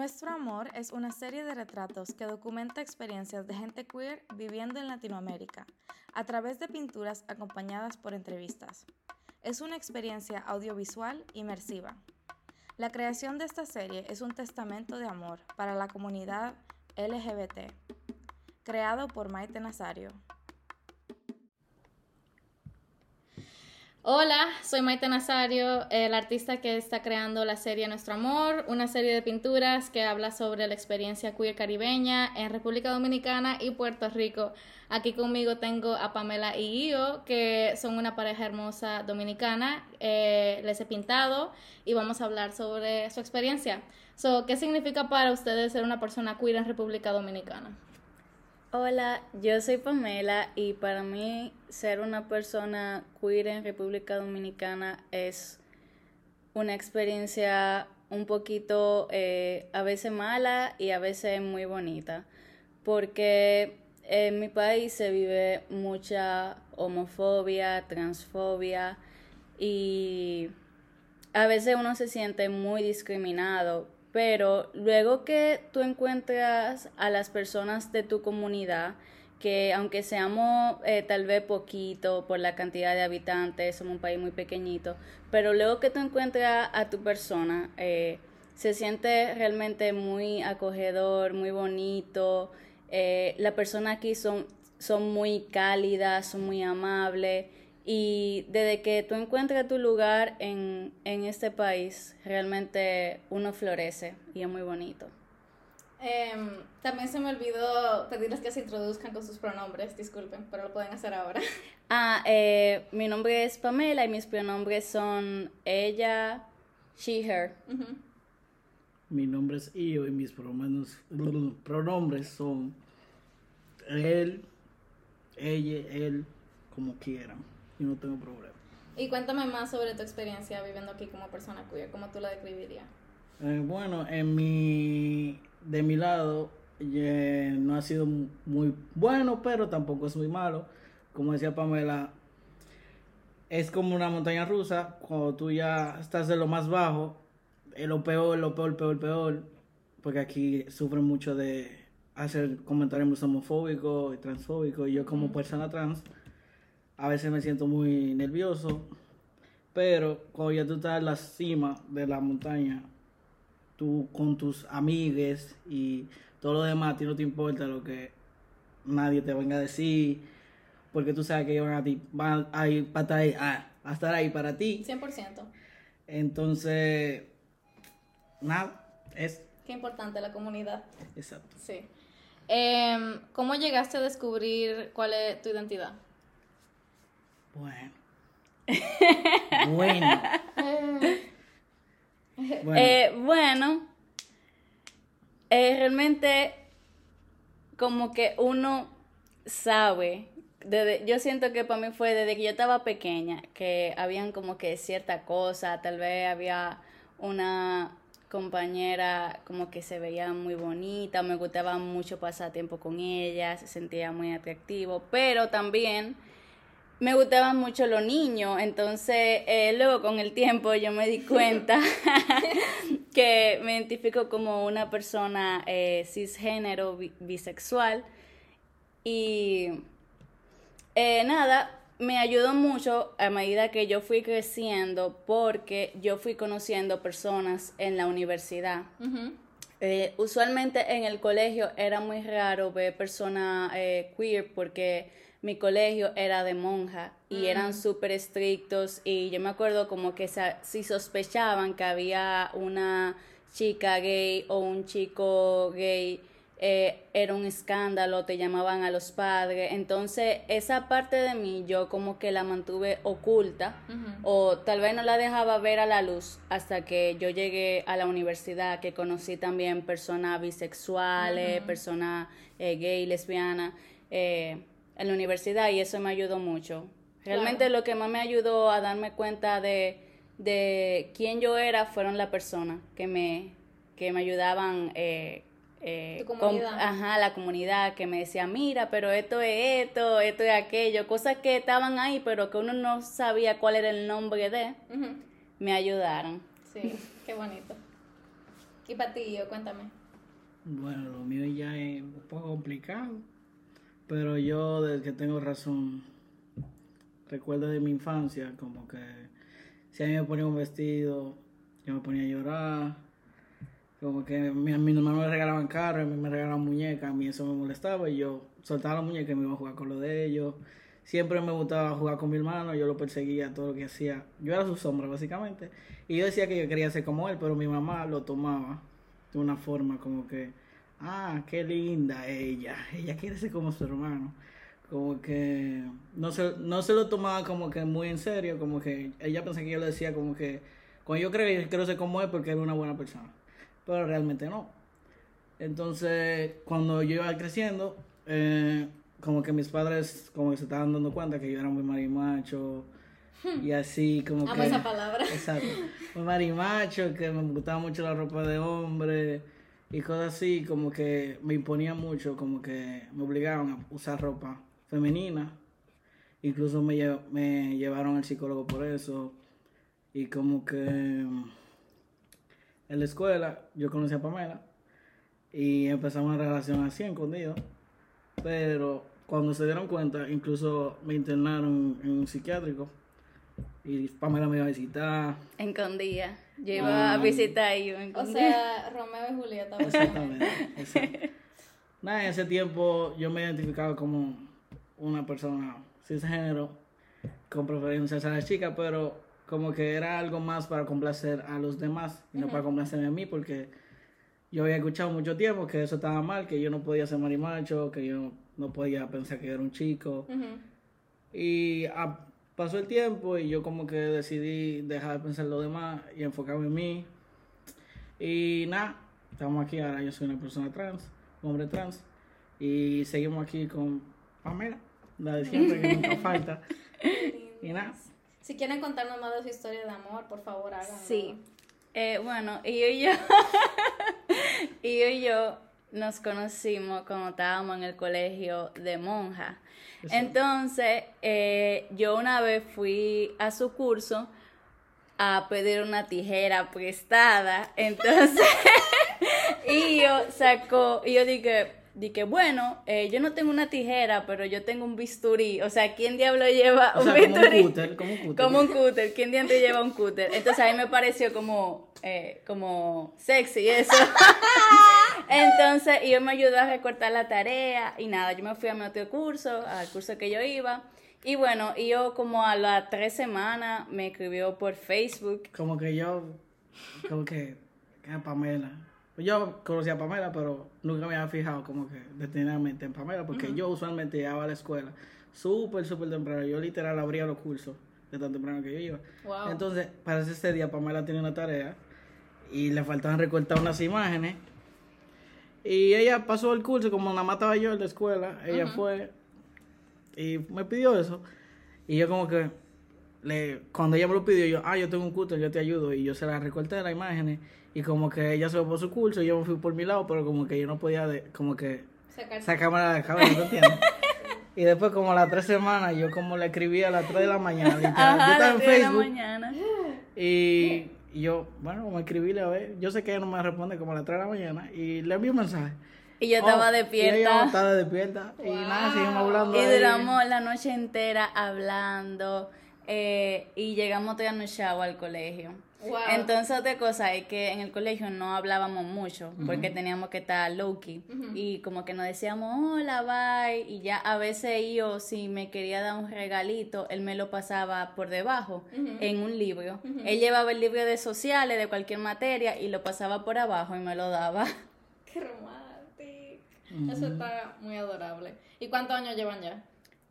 Nuestro Amor es una serie de retratos que documenta experiencias de gente queer viviendo en Latinoamérica, a través de pinturas acompañadas por entrevistas. Es una experiencia audiovisual inmersiva. La creación de esta serie es un testamento de amor para la comunidad LGBT, creado por Maite Nazario. Hola, soy Maite Nazario, el artista que está creando la serie Nuestro Amor, una serie de pinturas que habla sobre la experiencia queer caribeña en República Dominicana y Puerto Rico. Aquí conmigo tengo a Pamela y Io, que son una pareja hermosa dominicana. Eh, les he pintado y vamos a hablar sobre su experiencia. So, ¿Qué significa para ustedes ser una persona queer en República Dominicana? Hola, yo soy Pamela y para mí ser una persona queer en República Dominicana es una experiencia un poquito eh, a veces mala y a veces muy bonita, porque en mi país se vive mucha homofobia, transfobia y a veces uno se siente muy discriminado pero luego que tú encuentras a las personas de tu comunidad, que aunque seamos eh, tal vez poquito por la cantidad de habitantes, somos un país muy pequeñito, pero luego que tú encuentras a tu persona, eh, se siente realmente muy acogedor, muy bonito. Eh, las personas aquí son, son muy cálidas, son muy amables y desde que tú encuentras tu lugar en, este país, realmente uno florece y es muy bonito. Em, también se me olvidó pedirles que se introduzcan con sus pronombres, disculpen, pero lo pueden hacer ahora. Ah, eh, mi nombre es Pamela y mis pronombres son ella, she, her. Mi nombre es Io y mis pronombres son él, ella, él, como quieran y no tengo problema. Y cuéntame más sobre tu experiencia viviendo aquí como persona queer, ¿cómo tú la describirías? Eh, bueno, en mi, de mi lado no ha sido muy bueno, pero tampoco es muy malo. Como decía Pamela, es como una montaña rusa, cuando tú ya estás de lo más bajo, es lo peor, lo peor, peor, peor, porque aquí sufren mucho de hacer comentarios homofóbicos y transfóbicos, y yo como persona trans, a veces me siento muy nervioso, pero cuando ya tú estás en la cima de la montaña, tú con tus amigues y todo lo demás, a ti no te importa lo que nadie te venga a decir, porque tú sabes que ellos van a, ti, van a, ir para estar ahí, a, estar ahí para ti. 100%. Entonces, nada, es... Qué importante la comunidad. Exacto. Sí. Em, ¿Cómo llegaste a descubrir cuál es tu identidad? Bueno. bueno. bueno. Eh, eh, realmente como que uno sabe, desde, yo siento que para mí fue desde que yo estaba pequeña, que habían como que cierta cosa, tal vez había una compañera como que se veía muy bonita, me gustaba mucho pasar tiempo con ella, se sentía muy atractivo, pero también me gustaban mucho los niños, entonces eh, luego con el tiempo yo me di cuenta que me identifico como una persona eh, cisgénero, bisexual y eh, nada, me ayudó mucho a medida que yo fui creciendo porque yo fui conociendo personas en la universidad. usualmente en el colegio era muy raro ver personas queer porque mi colegio era de monja y eran mm. súper estrictos y yo me acuerdo como que si sospechaban que había una chica gay o un chico gay, eh, era un escándalo, te llamaban a los padres. Entonces, esa parte de mí yo como que la mantuve oculta o tal vez no la dejaba ver a la luz hasta que yo llegué a la universidad, que conocí también personas bisexuales, personas eh, gay, lesbianas. Eh, en la universidad y eso me ayudó mucho. Realmente lo que más me ayudó a darme cuenta de, de quién yo era fueron las personas que me, que me ayudaban. Eh, eh, comunidad? ajá, la comunidad que me decía, mira, pero esto es esto, esto es aquello, cosas que estaban ahí, pero que uno no sabía cuál era el nombre de, me ayudaron. Sí, qué bonito. Y para ti, yo, cuéntame. Bueno, lo mío ya es un poco complicado. Pero yo, desde que tengo razón, recuerdo de mi infancia, como que si a mí me ponía un vestido, yo me ponía a llorar. Como que mi, mi hermano me regalaban carros, a mí me regalaban muñecas, a mí eso me molestaba y yo soltaba la muñeca y me iba a jugar con lo de ellos. Siempre me gustaba jugar con mi hermano, yo lo perseguía todo lo que hacía. Yo era su sombra, básicamente. Y yo decía que yo quería ser como él, pero mi mamá lo tomaba de una forma como que, ah, qué linda ella, ella quiere ser como su hermano. Como que no se, no se lo tomaba como que muy en serio, como que ella pensaba que yo le decía como que, cuando yo creo que quiero ser como él porque era una buena persona, pero realmente no. Entonces, cuando yo iba creciendo, eh, como que mis padres como que se estaban dando cuenta que yo era muy marimacho y así como Amo que... esa palabra. Exacto. Muy marimacho, que me gustaba mucho la ropa de hombre y cosas así, como que me imponía mucho, como que me obligaban a usar ropa femenina. Incluso me, lle- me llevaron al psicólogo por eso. Y como que en la escuela yo conocí a Pamela y empezamos una relación así, escondido. Pero cuando se dieron cuenta, incluso me internaron en un psiquiátrico. Y Pamela me iba a visitar. Escondía. Yo iba a visitar yo me O sea, Romeo y Julieta. básicamente. Exactamente. exacto. Nada, en ese tiempo yo me identificaba como una persona cisgénero, con preferencias a las chicas, pero como que era algo más para complacer a los demás y no para complacerme a mí, porque yo había escuchado mucho tiempo que eso estaba mal, que yo no podía ser marimacho, que yo no podía pensar que era un chico. Ujú. Y ah, pasó el tiempo y yo como que decidí dejar de pensar lo demás y enfocarme en mí. Y nada, estamos aquí, ahora yo soy una persona trans, un hombre trans. Y seguimos aquí con Pamela, la de siempre que nunca falta. Y nada, Si quieren contarnos más de su historia de amor, por favor, háganlo. Sí. Eh, bueno, y yo y yo, y yo y yo nos conocimos cuando estábamos en el colegio de monja. Entonces, eh, yo una vez fui a su curso a pedir una tijera prestada. Entonces, y yo sacó, y yo dije, dije, bueno, eh, yo no tengo una tijera, pero yo tengo un bisturí. O sea, ¿quién diablo lleva o un sea, como un bisturí? cúter, como un cúter. Como un cúter, ¿quién diantre lleva un cúter? Entonces a mí me pareció como, eh, como sexy eso. Entonces, y yo me ayudó a recortar la tarea y nada, yo me fui a mi otro curso, al curso que yo iba. Y bueno, y yo como a las tres semanas me escribió por Facebook. Como que yo, como que, que era Pamela. Yo conocí a Pamela, pero nunca me había fijado como que detenidamente en Pamela, porque yo usualmente llegaba a la escuela súper, súper temprano. Yo literal abría los cursos de tan temprano que yo iba. Wow. Entonces, para ese día Pamela tenía una tarea y le faltaban recortar unas imágenes. Y ella pasó el curso, como nada más estaba yo en la escuela, ella fue y me pidió eso. Y yo como que, le, cuando ella me lo pidió, yo, ah, yo tengo un curso, yo te ayudo. Y yo se la recorté las imágenes. Y como que ella se fue por su curso y yo me fui por mi lado, pero como que yo no podía, de, como que Sacar- sacarme la cabeza, ¿te entiendes? y después como a las tres semanas, yo como le escribí a las 3 de la mañana, yo Ajá, a estaba en tres de la mañana. Y y yo, bueno, vamos a escribirle a ver. Yo sé que ella no me responde como a las 3 de la mañana. Y le envío un mensaje. Y yo estaba Oh, Y ella despierta. estaba despierta. Y nada, seguimos hablando. Y ahí. duramos la noche entera hablando eh, y llegamos nocheado al colegio. Wow. Entonces otra cosa es que en el colegio no hablábamos mucho porque teníamos que estar low key y como que nos decíamos hola bye y ya a veces yo si me quería dar un regalito él me lo pasaba por debajo en un libro. Él llevaba el libro de sociales de cualquier materia y lo pasaba por abajo y me lo daba. Qué romántico. Eso está muy adorable. ¿Y cuántos años llevan ya?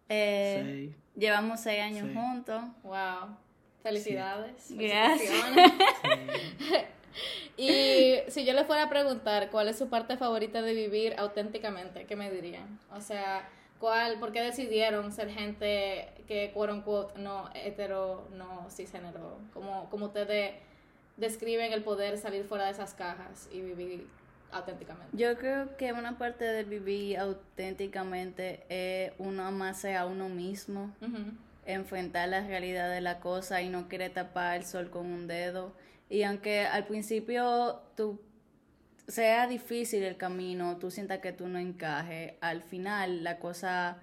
Eh, Sí. Llevamos seis años Sí. juntos. Wow. Felicidades. Gracias. Felicitaciones. y si yo le fuera a preguntar cuál es su parte favorita de vivir auténticamente, ¿qué me dirían? O sea, ¿cuál, por qué decidieron ser gente que, quote unquote, no hetero, no cisgénero? Como, como ustedes describen el poder salir fuera de esas cajas y vivir auténticamente. Yo creo que una parte de vivir auténticamente es uno amarse a uno mismo, enfrentar la realidad de la cosa y no querer tapar el sol con un dedo. Y aunque al principio tú sea difícil el camino, tú sientas que tú no encajes, al final la cosa,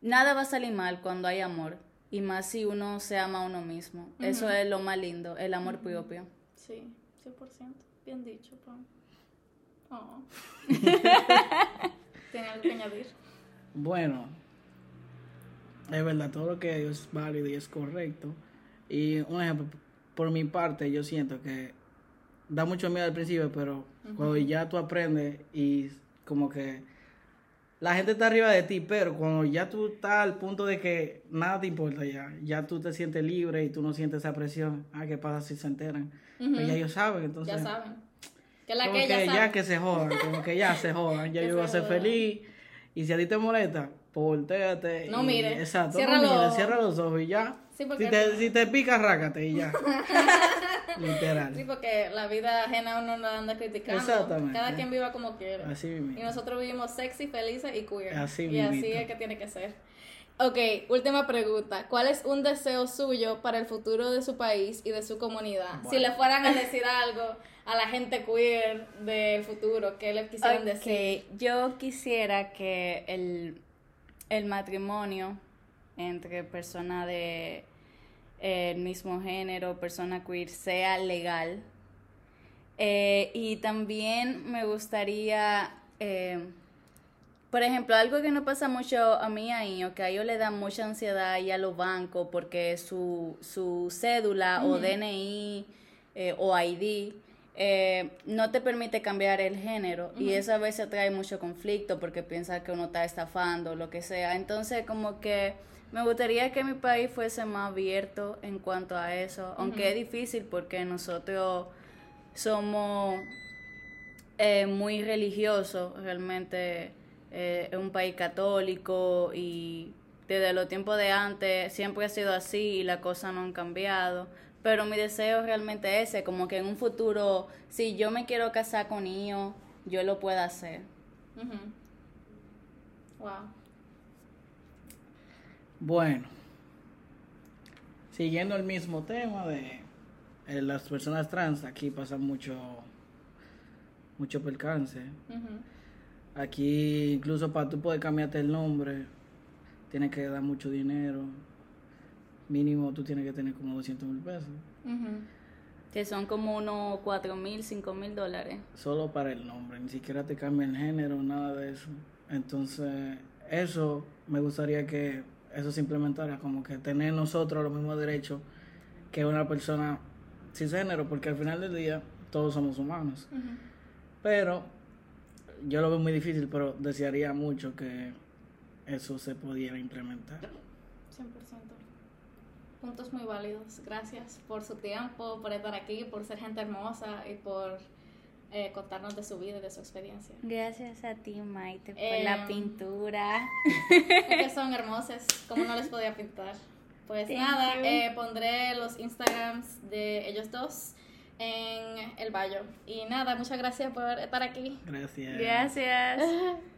nada va a salir mal cuando hay amor. Y más si uno se ama a uno mismo. Eso es lo más lindo, el amor propio. Sí, 100%. Bien dicho, Pam. Oh. ¿Tiene algo que añadir? Bueno, es verdad, todo lo que es válido y es correcto. Y un ejemplo, por mi parte, yo siento que da mucho miedo al principio, pero cuando ya tú aprendes y como que la gente está arriba de ti, pero cuando ya tú estás al punto de que nada te importa ya, ya tú te sientes libre y tú no sientes esa presión, ah, ¿qué pasa si se enteran? Pues ya ellos saben, entonces... Ya saben. Que la como que, ella ya sabe. que se jodan, como que ya se jodan, ya yo voy a se ser feliz. Y si a ti te molesta, volteate. No mire, Exacto, cierra no los mire, cierra los ojos y ya. Sí, si, te, si te pica, rácate y ya. Literal. Sí, porque la vida ajena uno no anda criticando. Exactamente. Cada quien viva como quiera. Así mismo. Y nosotros vivimos sexy, felices y queer. Así y así es que tiene que ser. Ok, última pregunta. ¿Cuál es un deseo suyo para el futuro de su país y de su comunidad? Si le fueran a decir algo a la gente queer del futuro, ¿qué le quisieran decir? Ok, yo quisiera que el, el matrimonio entre personas de el mismo género, persona queer, sea legal. Eh, y también me gustaría, eh, por ejemplo, algo que no pasa mucho a mí ahí, o que a ellos le da mucha ansiedad y a los bancos porque su, su cédula o DNI eh, o ID eh, no te permite cambiar el género y eso a veces trae mucho conflicto porque piensa que uno está estafando o lo que sea. Entonces como que me gustaría que mi país fuese más abierto en cuanto a eso, aunque es difícil porque nosotros somos eh, muy religiosos, realmente eh, es un país católico y desde los tiempos de antes siempre ha sido así y las cosas no han cambiado. Pero mi deseo realmente es ese, como que en un futuro, si yo me quiero casar con ellos, yo lo pueda hacer. Wow. Bueno, siguiendo el mismo tema de eh, las personas trans, aquí pasa mucho, mucho percance. Aquí incluso para tú poder cambiarte el nombre, tienes que dar mucho dinero. Mínimo tú tienes que tener como 200 mil pesos. Que son como unos cuatro mil, cinco mil dólares. Solo para el nombre, ni siquiera te cambia el género, nada de eso. Entonces, eso me gustaría que eso se implementara, como que tener nosotros los mismos derechos que una persona cisgénero, porque al final del día todos somos humanos. Pero yo lo veo muy difícil, pero desearía mucho que eso se pudiera implementar. 100%. Puntos muy válidos. Gracias por su tiempo, por estar aquí, por ser gente hermosa y por eh, contarnos de su vida y de su experiencia. Gracias a ti, Maite, por Em, la pintura. Es que son hermosas, como no les podía pintar. Pues Thank nada, you. eh, pondré los Instagrams de ellos dos en el bio. Y nada, muchas gracias por estar aquí. Gracias. Gracias.